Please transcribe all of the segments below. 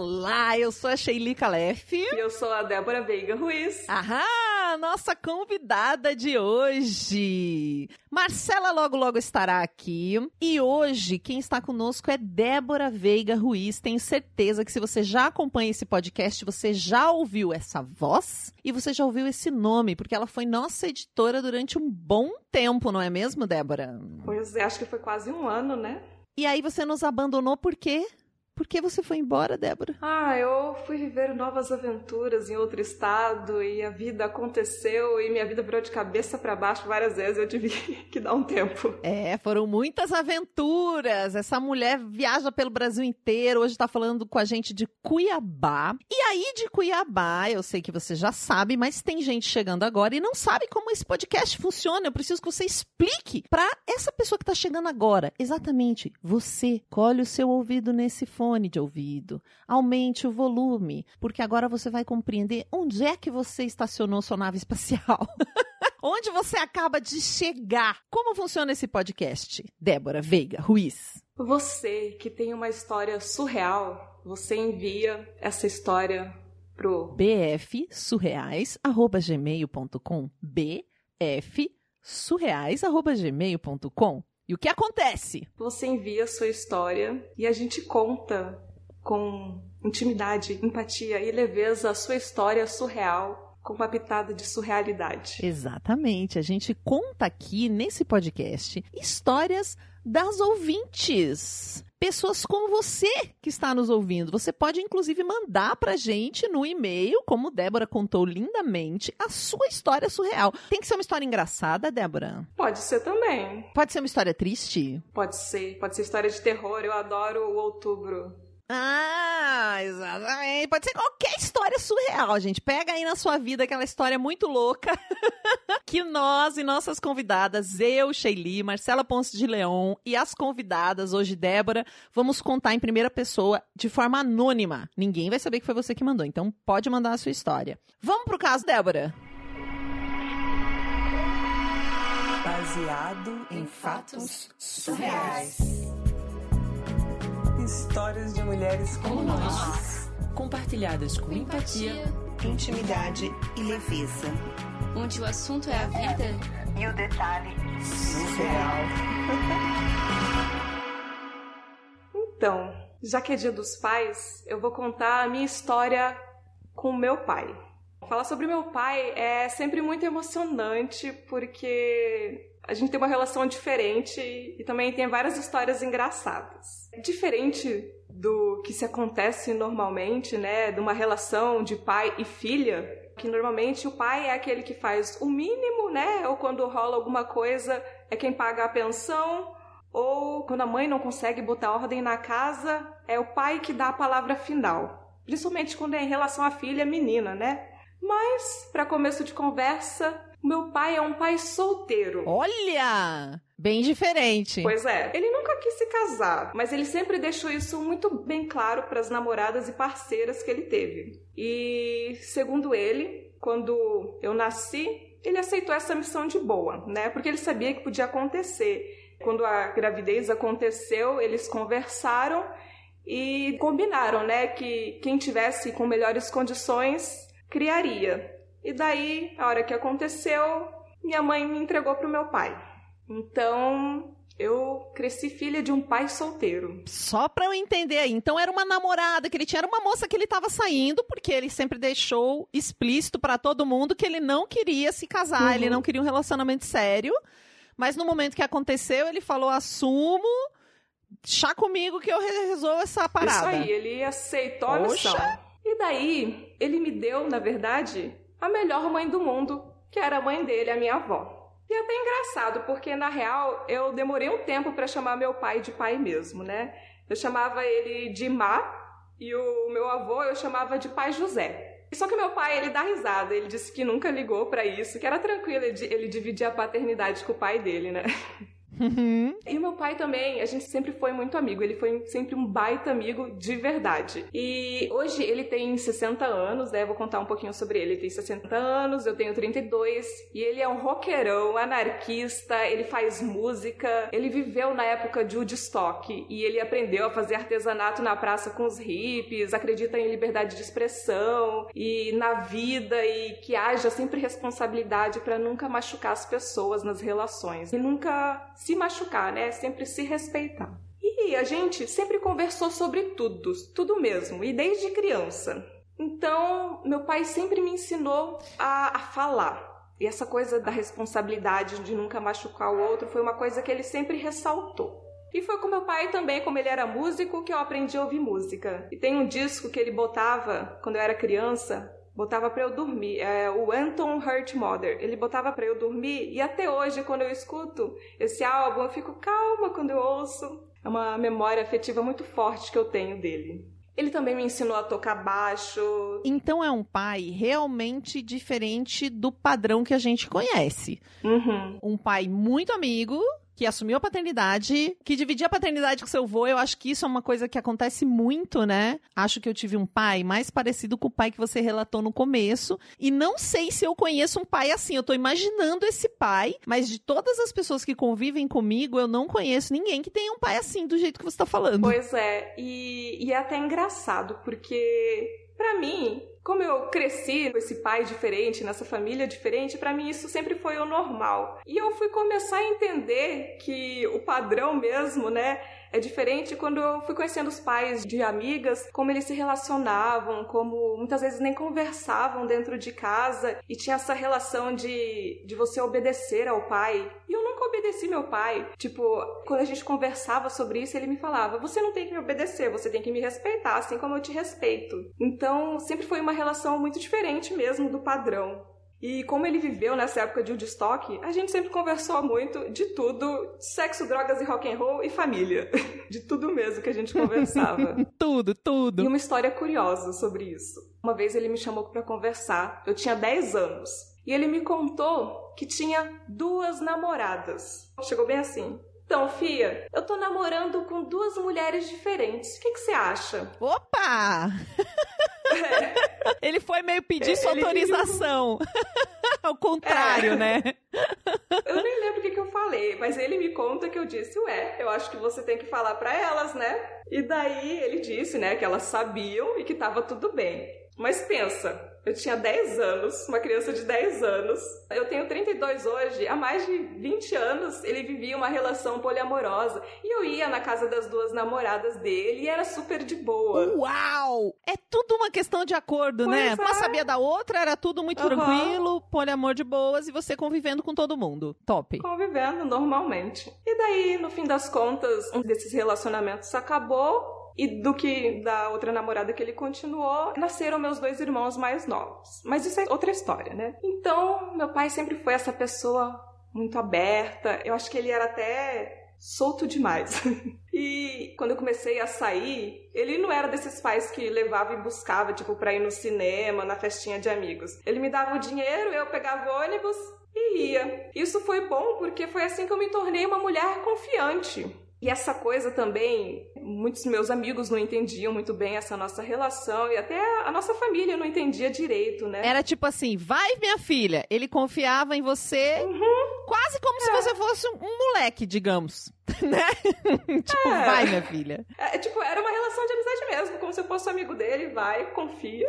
Olá, eu sou a Sheili Calef. E eu sou a Débora Veiga Ruiz. Ahá, nossa convidada de hoje. Marcela logo logo estará aqui. E hoje quem está conosco é Débora Veiga Ruiz. Tenho certeza que se você já acompanha esse podcast, você já ouviu essa voz e você já ouviu esse nome, porque ela foi nossa editora durante um bom tempo, não é mesmo, Débora? Pois é, acho que foi quase um ano, né? E aí você nos abandonou por quê? Por que você foi embora, Débora? Ah, eu fui viver novas aventuras em outro estado e a vida aconteceu e minha vida virou de cabeça para baixo várias vezes. Eu tive que dar um tempo. É, foram muitas aventuras. Essa mulher viaja pelo Brasil inteiro. Hoje tá falando com a gente de Cuiabá. E aí de Cuiabá, eu sei que você já sabe, mas tem gente chegando agora e não sabe como esse podcast funciona. Eu preciso que você explique para essa pessoa que tá chegando agora. Exatamente, você colhe o seu ouvido nesse fone fone de ouvido, aumente o volume, porque agora você vai compreender onde é que você estacionou sua nave espacial. onde você acaba de chegar. Como funciona esse podcast? Débora Veiga Ruiz. Você que tem uma história surreal, você envia essa história pro bfsurreais@gmail.com. bfsurreais@gmail.com. E o que acontece? Você envia a sua história e a gente conta com intimidade, empatia e leveza a sua história surreal com uma pitada de surrealidade. Exatamente. A gente conta aqui nesse podcast histórias das ouvintes pessoas como você que está nos ouvindo. Você pode, inclusive, mandar pra gente no e-mail, como Débora contou lindamente, a sua história surreal. Tem que ser uma história engraçada, Débora? Pode ser também. Pode ser uma história triste? Pode ser. Pode ser história de terror. Eu adoro o outubro. Ah, exatamente. Pode ser qualquer história surreal, gente. Pega aí na sua vida aquela história muito louca que nós e nossas convidadas, eu, Sheili, Marcela Ponce de Leon e as convidadas, hoje Débora, vamos contar em primeira pessoa de forma anônima. Ninguém vai saber que foi você que mandou, então pode mandar a sua história. Vamos pro caso, Débora. Baseado em fatos surreais. Histórias de mulheres como nós, compartilhadas com empatia, intimidade e leveza. Onde o assunto é a vida e o detalhe surreal. Então, já que é dia dos pais, eu vou contar a minha história com meu pai. Falar sobre meu pai é sempre muito emocionante porque a gente tem uma relação diferente e também tem várias histórias engraçadas. Diferente do que se acontece normalmente, né, de uma relação de pai e filha, que normalmente o pai é aquele que faz o mínimo, né, ou quando rola alguma coisa é quem paga a pensão, ou quando a mãe não consegue botar ordem na casa, é o pai que dá a palavra final. Principalmente quando é em relação à filha menina, né? Mas, para começo de conversa, meu pai é um pai solteiro. Olha! Bem diferente. Pois é. Ele nunca quis se casar, mas ele sempre deixou isso muito bem claro para as namoradas e parceiras que ele teve. E, segundo ele, quando eu nasci, ele aceitou essa missão de boa, né? Porque ele sabia que podia acontecer. Quando a gravidez aconteceu, eles conversaram e combinaram, né, que quem tivesse com melhores condições criaria. E daí, a hora que aconteceu, minha mãe me entregou pro meu pai. Então, eu cresci filha de um pai solteiro. Só pra eu entender aí. Então era uma namorada que ele tinha, era uma moça que ele tava saindo, porque ele sempre deixou explícito para todo mundo que ele não queria se casar, uhum. ele não queria um relacionamento sério. Mas no momento que aconteceu, ele falou: assumo, chá comigo que eu resolvo essa parada. Isso aí, ele aceitou a missão. E daí, ele me deu, na verdade, a melhor mãe do mundo, que era a mãe dele, a minha avó. E é até engraçado, porque na real eu demorei um tempo para chamar meu pai de pai mesmo, né? Eu chamava ele de Má e o meu avô eu chamava de pai José. Só que meu pai, ele dá risada, ele disse que nunca ligou para isso, que era tranquilo ele, dividir a paternidade com o pai dele, né? Uhum. E meu pai também, a gente sempre foi muito amigo. Ele foi sempre um baita amigo de verdade. E hoje ele tem 60 anos, né? Vou contar um pouquinho sobre ele. Ele tem 60 anos, eu tenho 32. E ele é um roqueirão, anarquista, ele faz música. Ele viveu na época de Woodstock e ele aprendeu a fazer artesanato na praça com os hippies, acredita em liberdade de expressão e na vida e que haja sempre responsabilidade para nunca machucar as pessoas nas relações e nunca se machucar, né? Sempre se respeitar. E a gente sempre conversou sobre tudo, tudo mesmo, e desde criança. Então, meu pai sempre me ensinou a, a falar. E essa coisa da responsabilidade de nunca machucar o outro foi uma coisa que ele sempre ressaltou. E foi com meu pai também, como ele era músico, que eu aprendi a ouvir música. E tem um disco que ele botava quando eu era criança, botava para eu dormir, é o Anton Hurt Mother. Ele botava para eu dormir e até hoje quando eu escuto esse álbum, eu fico calma quando eu ouço. É uma memória afetiva muito forte que eu tenho dele. Ele também me ensinou a tocar baixo. Então é um pai realmente diferente do padrão que a gente conhece. Uhum. Um pai muito amigo, que assumiu a paternidade, que dividia a paternidade com seu avô. Eu acho que isso é uma coisa que acontece muito, né? Acho que eu tive um pai mais parecido com o pai que você relatou no começo. E não sei se eu conheço um pai assim. Eu tô imaginando esse pai, mas de todas as pessoas que convivem comigo, eu não conheço ninguém que tenha um pai assim, do jeito que você tá falando. Pois é, e, e é até engraçado, porque para mim, como eu cresci com esse pai diferente, nessa família diferente, para mim isso sempre foi o normal. E eu fui começar a entender que o padrão mesmo, né, é diferente quando eu fui conhecendo os pais de amigas, como eles se relacionavam, como muitas vezes nem conversavam dentro de casa e tinha essa relação de, de você obedecer ao pai. E eu nunca obedeci meu pai. Tipo, quando a gente conversava sobre isso, ele me falava: Você não tem que me obedecer, você tem que me respeitar, assim como eu te respeito. Então, sempre foi uma relação muito diferente mesmo do padrão. E como ele viveu nessa época de Woodstock, a gente sempre conversou muito de tudo, sexo, drogas e rock and roll e família. De tudo mesmo que a gente conversava. tudo, tudo. E uma história curiosa sobre isso. Uma vez ele me chamou para conversar. Eu tinha 10 anos. E ele me contou que tinha duas namoradas. Chegou bem assim. Então, Fia, eu tô namorando com duas mulheres diferentes. O que, você acha? Opa! Ele foi meio pedir sua Ele- autorização. Ao contrário, É. né? Eu nem lembro o que, que eu falei, mas ele me conta que eu disse, ué, eu acho que você tem que falar pra elas, né? E daí ele disse, né, que elas sabiam e que tava tudo bem. Mas pensa, eu tinha 10 anos, uma criança de 10 anos. Eu tenho 32 hoje. Há mais de 20 anos ele vivia uma relação poliamorosa. E eu ia na casa das duas namoradas dele e era super de boa. Uau! É tudo uma questão de acordo, Pois né? é. Uma sabia da outra, era tudo muito Aham. tranquilo, poliamor de boas e você convivendo com todo mundo. Top. convivendo normalmente. E daí, no fim das contas, um desses relacionamentos acabou. E do que da outra namorada que ele continuou, nasceram meus dois irmãos mais novos. Mas isso é outra história, né? Então, meu pai sempre foi essa pessoa muito aberta. Eu acho que ele era até solto demais. e quando eu comecei a sair, ele não era desses pais que levava e buscava, tipo, pra ir no cinema, na festinha de amigos. Ele me dava o dinheiro, eu pegava o ônibus e ia. Isso foi bom porque foi assim que eu me tornei uma mulher confiante. E essa coisa também, muitos meus amigos não entendiam muito bem essa nossa relação e até a nossa família não entendia direito, né? Era tipo assim, vai minha filha. Ele confiava em você Uhum. quase como É. se você fosse um, moleque, digamos. Né? tipo, É. vai minha filha. É, tipo, era uma relação de amizade mesmo, como se eu fosse amigo dele, vai, confia.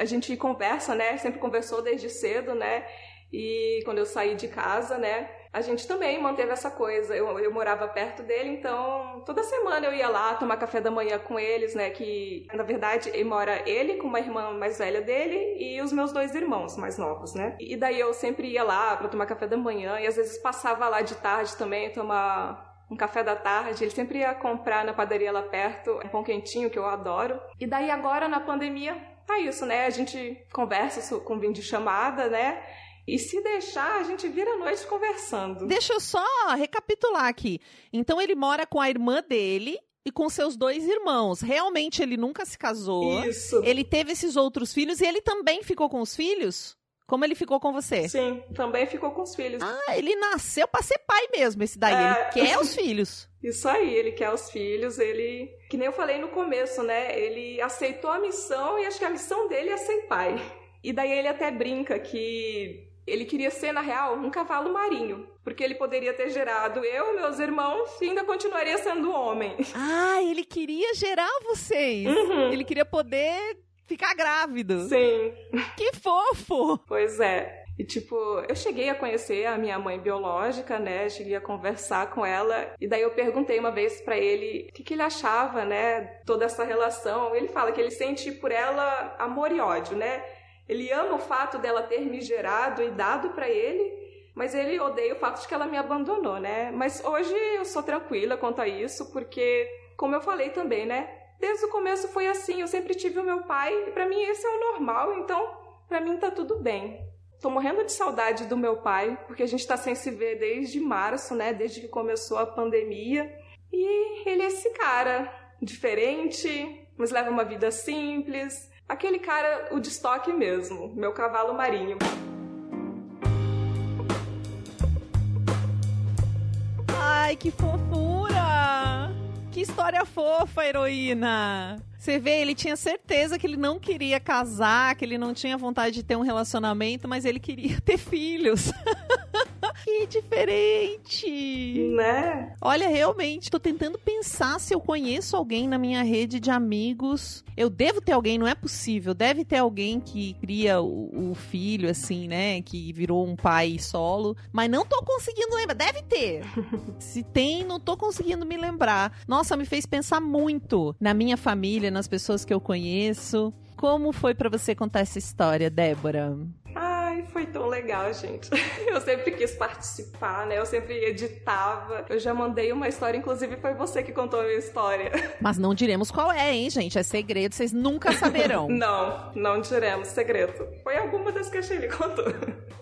A gente conversa, né? Sempre conversou desde cedo, né? E quando eu saí de casa, né? A gente também manteve essa coisa. Eu, eu morava perto dele, então toda semana eu ia lá tomar café da manhã com eles, né? Que na verdade mora ele com uma irmã mais velha dele e os meus dois irmãos mais novos, né? E daí eu sempre ia lá pra tomar café da manhã e às vezes passava lá de tarde também tomar um café da tarde. Ele sempre ia comprar na padaria lá perto um pão quentinho que eu adoro. E daí agora na pandemia tá isso, né? A gente conversa com vídeo chamada, né? E se deixar, a gente vira a noite conversando. Deixa eu só recapitular aqui. Então ele mora com a irmã dele e com seus dois irmãos. Realmente ele nunca se casou. Isso. Ele teve esses outros filhos e ele também ficou com os filhos? Como ele ficou com você? Sim, também ficou com os filhos. Ah, ele nasceu pra ser pai mesmo, esse daí. É. Ele quer os filhos. Isso aí, ele quer os filhos, ele. Que nem eu falei no começo, né? Ele aceitou a missão e acho que a missão dele é ser pai. E daí ele até brinca que ele queria ser, na real, um cavalo marinho. Porque ele poderia ter gerado eu, meus irmãos, e ainda continuaria sendo homem. Ah, ele queria gerar vocês. Uhum. Ele queria poder ficar grávido. Sim, Que fofo! pois é. E tipo, eu cheguei a conhecer a minha mãe biológica, né? Cheguei a conversar com ela. E daí eu perguntei uma vez pra ele o que, que ele achava, né? Toda essa relação. Ele fala que ele sente por ela amor e ódio, né? Ele ama o fato dela ter me gerado e dado pra ele, mas ele odeia o fato de que ela me abandonou, né? Mas hoje eu sou tranquila quanto a isso, porque, como eu falei também, né? Desde o começo foi assim, eu sempre tive o meu pai, e pra mim esse é o normal, então pra mim tá tudo bem. Tô morrendo de saudade do meu pai, porque a gente tá sem se ver desde março, né? Desde que começou a pandemia. E ele é esse cara diferente, mas leva uma vida simples. Aquele cara, o de estoque mesmo, meu cavalo marinho. Ai, que fofura! Que história fofa, heroína! Você vê, ele tinha certeza que ele não queria casar, que ele não tinha vontade de ter um relacionamento, mas ele queria ter filhos. Que diferente! Né? Olha, realmente, tô tentando pensar se eu conheço alguém na minha rede de amigos. Eu devo ter alguém, não é possível. Deve ter alguém que cria o, o filho, assim, né? Que virou um pai solo. Mas não tô conseguindo lembrar. Deve ter. se tem, não tô conseguindo me lembrar. Nossa, me fez pensar muito na minha família, nas pessoas que eu conheço. Como foi pra você contar essa história, Débora? Ai, foi tão legal, gente. Eu sempre quis participar, né? Eu sempre editava. Eu já mandei uma história, inclusive foi você que contou a minha história. Mas não diremos qual é, hein, gente? É segredo, vocês nunca saberão. Não, não diremos segredo. Foi alguma das que a Shelly contou.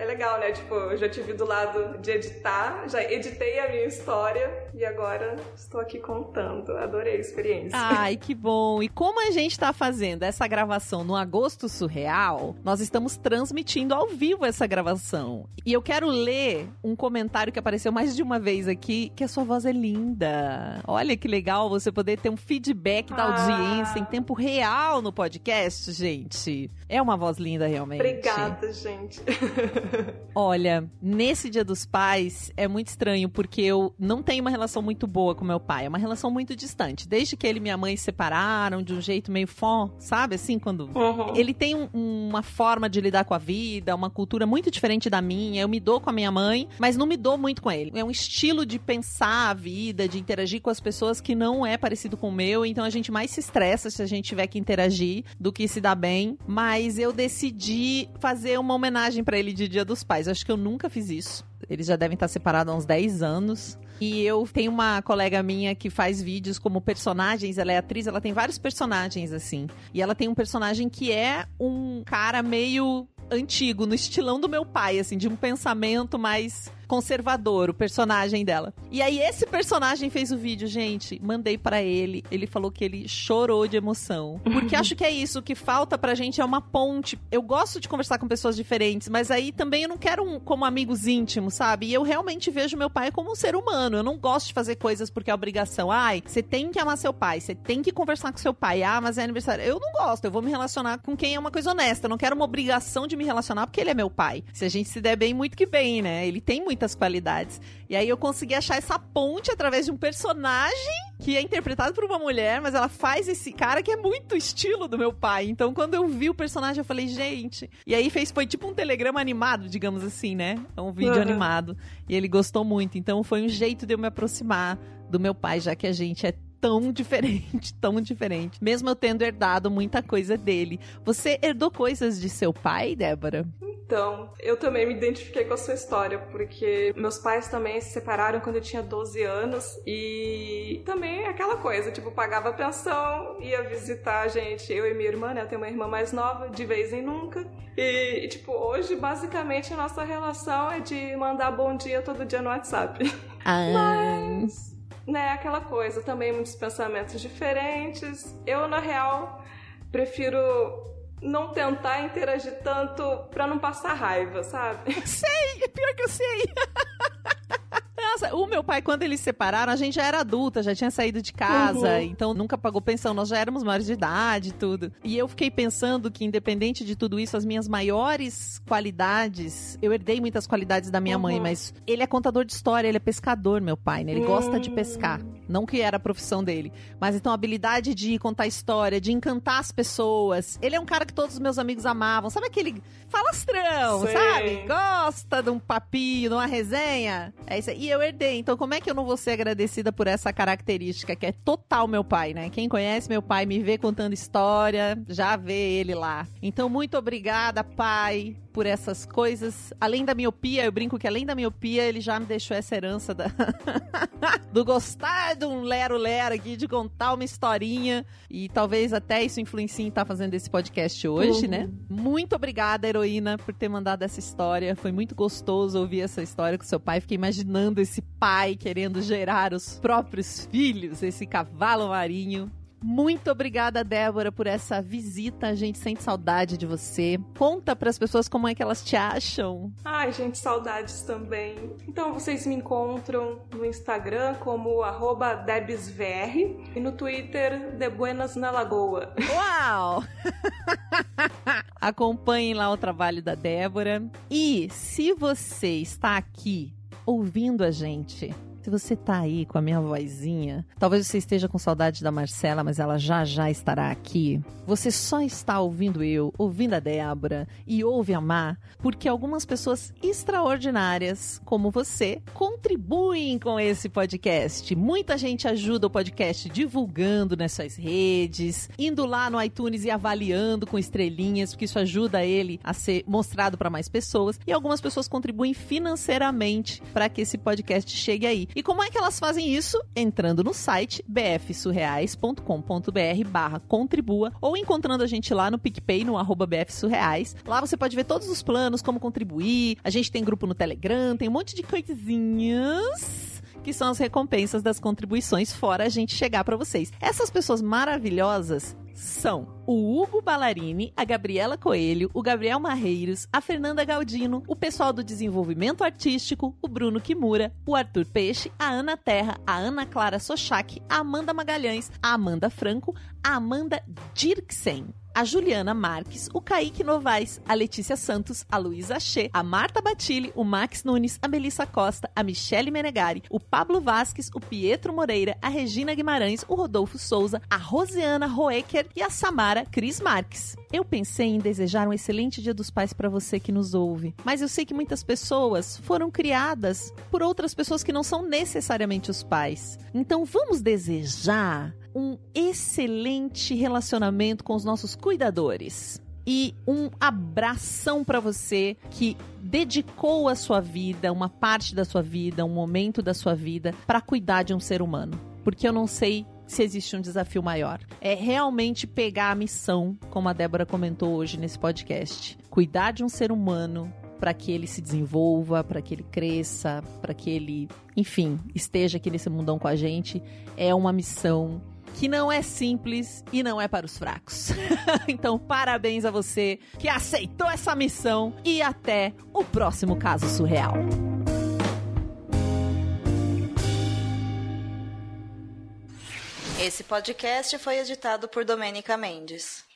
É legal, né? Tipo, eu já tive do lado de editar, já editei a minha história e agora estou aqui contando. Adorei a experiência. Ai, que bom. E como a gente tá fazendo essa gravação no Agosto Surreal, nós estamos transmitindo ao vivo essa gravação. E eu quero ler um comentário que apareceu mais de uma vez aqui, que a sua voz é linda. Olha que legal você poder ter um feedback da Ah. audiência em tempo real no podcast, gente. É uma voz linda, realmente. Obrigada, gente. Olha, nesse Dia dos Pais é muito estranho porque eu não tenho uma relação muito boa com meu pai, é uma relação muito distante. Desde que ele e minha mãe se separaram de um jeito meio fó, sabe? Assim, quando Uhum. ele tem um- uma forma de lidar com a vida, uma cultura muito diferente da minha. Eu me dou com a minha mãe, mas não me dou muito com ele. É um estilo de pensar a vida, de interagir com as pessoas que não é parecido com o meu. Então a gente mais se estressa se a gente tiver que interagir do que se dá bem. Mas eu decidi fazer uma homenagem pra ele de Dia dos Pais. Acho que eu nunca fiz isso. Eles já devem estar separados há uns 10 anos. E eu tenho uma colega minha que faz vídeos como personagens, ela é atriz, ela tem vários personagens assim. E ela tem um personagem que é um cara meio antigo, no estilão do meu pai, assim, de um pensamento mais conservador, o personagem dela. E aí esse personagem fez o vídeo, gente, mandei pra ele, ele falou que ele chorou de emoção. Porque acho que é isso, o que falta pra gente é uma ponte. Eu gosto de conversar com pessoas diferentes, mas aí também eu não quero um como amigos íntimos, sabe? E eu realmente vejo meu pai como um ser humano. Eu não gosto de fazer coisas porque é obrigação. Ai, você tem que amar seu pai, você tem que conversar com seu pai. Ah, mas é aniversário. Eu não gosto, eu vou me relacionar com quem é uma coisa honesta. Eu não quero uma obrigação de me relacionar porque ele é meu pai. Se a gente se der bem, muito que bem, né? Ele tem muitas qualidades. E aí eu consegui achar essa ponte através de um personagem que é interpretado por uma mulher, mas ela faz esse cara que é muito estilo do meu pai. Então, quando eu vi o personagem, eu falei, gente. E aí fez, foi tipo um telegrama animado, digamos assim, né? É um vídeo Uhum. animado. E ele gostou muito. Então, foi um jeito de eu me aproximar do meu pai, já que a gente é tão diferente, tão diferente. Mesmo eu tendo herdado muita coisa dele. Você herdou coisas de seu pai, Débora? Então, eu também me identifiquei com a sua história, porque meus pais também se separaram quando eu tinha 12 anos e também é aquela coisa, tipo, pagava pensão, ia visitar a gente, eu e minha irmã, né? Eu tenho uma irmã mais nova, de vez em nunca. E, tipo, hoje, basicamente, a nossa relação é de mandar bom dia todo dia no WhatsApp. Ah, né, aquela coisa, também muitos pensamentos diferentes. Eu, na real, prefiro não tentar interagir tanto pra não passar raiva, sabe? Sei, é pior que eu sei. Nossa, o meu pai, quando eles se separaram, a gente já era adulta, já tinha saído de casa, Uhum. então nunca pagou pensão, nós já éramos maiores de idade e tudo. E eu fiquei pensando que, independente de tudo isso, as minhas maiores qualidades, eu herdei muitas qualidades da minha Uhum. mãe, mas ele é contador de história, ele é pescador, meu pai, né? Ele gosta de pescar. Não que era a profissão dele, mas então a habilidade de contar história, de encantar as pessoas. Ele é um cara que todos os meus amigos amavam. Sabe aquele falastrão, Sei. sabe? Gosta de um papinho, de uma resenha. É isso aí. E eu herdei. Então, como é que eu não vou ser agradecida por essa característica que é total meu pai, né? Quem conhece meu pai, me vê contando história, já vê ele lá. Então, muito obrigada, pai, por essas coisas. Além da miopia, eu brinco que além da miopia, ele já me deixou essa herança da... do gostar de um lero-lero aqui, de contar uma historinha. E talvez até isso influencie em estar fazendo esse podcast hoje, Uhum. né? Muito obrigada, heroína, por ter mandado essa história. Foi muito gostoso ouvir essa história com seu pai. Fiquei imaginando esse pai querendo gerar os próprios filhos, esse cavalo marinho. Muito obrigada, Débora, por essa visita. A gente sente saudade de você. Conta para as pessoas como é que elas te acham. Ai, gente, saudades também. Então vocês me encontram no Instagram como arroba DebsVR e no Twitter de Buenas na Lagoa. Uau! Acompanhem lá o trabalho da Débora. E se você está aqui ouvindo a gente, se você tá aí com a minha vozinha, talvez você esteja com saudade da Marcela, mas ela já já estará aqui. Você só está ouvindo eu, ouvindo a Débora e ouve a Má, porque algumas pessoas extraordinárias, como você, contribuem com esse podcast. Muita gente ajuda o podcast divulgando nas suas redes, indo lá no iTunes e avaliando com estrelinhas, porque isso ajuda ele a ser mostrado para mais pessoas. E algumas pessoas contribuem financeiramente para que esse podcast chegue aí. E como é que elas fazem isso? Entrando no site bfsurreais.com.br barra contribua ou encontrando a gente lá no PicPay, no arroba bfsurreais. Lá você pode ver todos os planos, como contribuir. A gente tem grupo no Telegram, tem um monte de coisinhas que são as recompensas das contribuições, fora a gente chegar para vocês. Essas pessoas maravilhosas são o Hugo Ballarini, a Gabriela Coelho, o Gabriel Marreiros, a Fernanda Galdino, o pessoal do desenvolvimento artístico, o Bruno Kimura, o Arthur Peixe, a Ana Terra, a Ana Clara Sochak, a Amanda Magalhães, a Amanda Franco, a Amanda Dirksen. A Juliana Marques, o Kaique Novaes, a Letícia Santos, a Luísa Che, a Marta Batilli, o Max Nunes, a Melissa Costa, a Michele Menegari, o Pablo Vasques, o Pietro Moreira, a Regina Guimarães, o Rodolfo Souza, a Rosiana Roecker e a Samara Cris Marques. Eu pensei em desejar um excelente Dia dos Pais para você que nos ouve, mas eu sei que muitas pessoas foram criadas por outras pessoas que não são necessariamente os pais. Então vamos desejar um excelente relacionamento com os nossos cuidadores. E um abração para você que dedicou a sua vida, uma parte da sua vida, um momento da sua vida para cuidar de um ser humano. Porque eu não sei se existe um desafio maior. É realmente pegar a missão, como a Débora comentou hoje nesse podcast. Cuidar de um ser humano para que ele se desenvolva, para que ele cresça, para que ele, enfim, esteja aqui nesse mundão com a gente, é uma missão que não é simples e não é para os fracos. então, parabéns a você que aceitou essa missão e até o próximo caso surreal. Esse podcast foi editado por Domênica Mendes.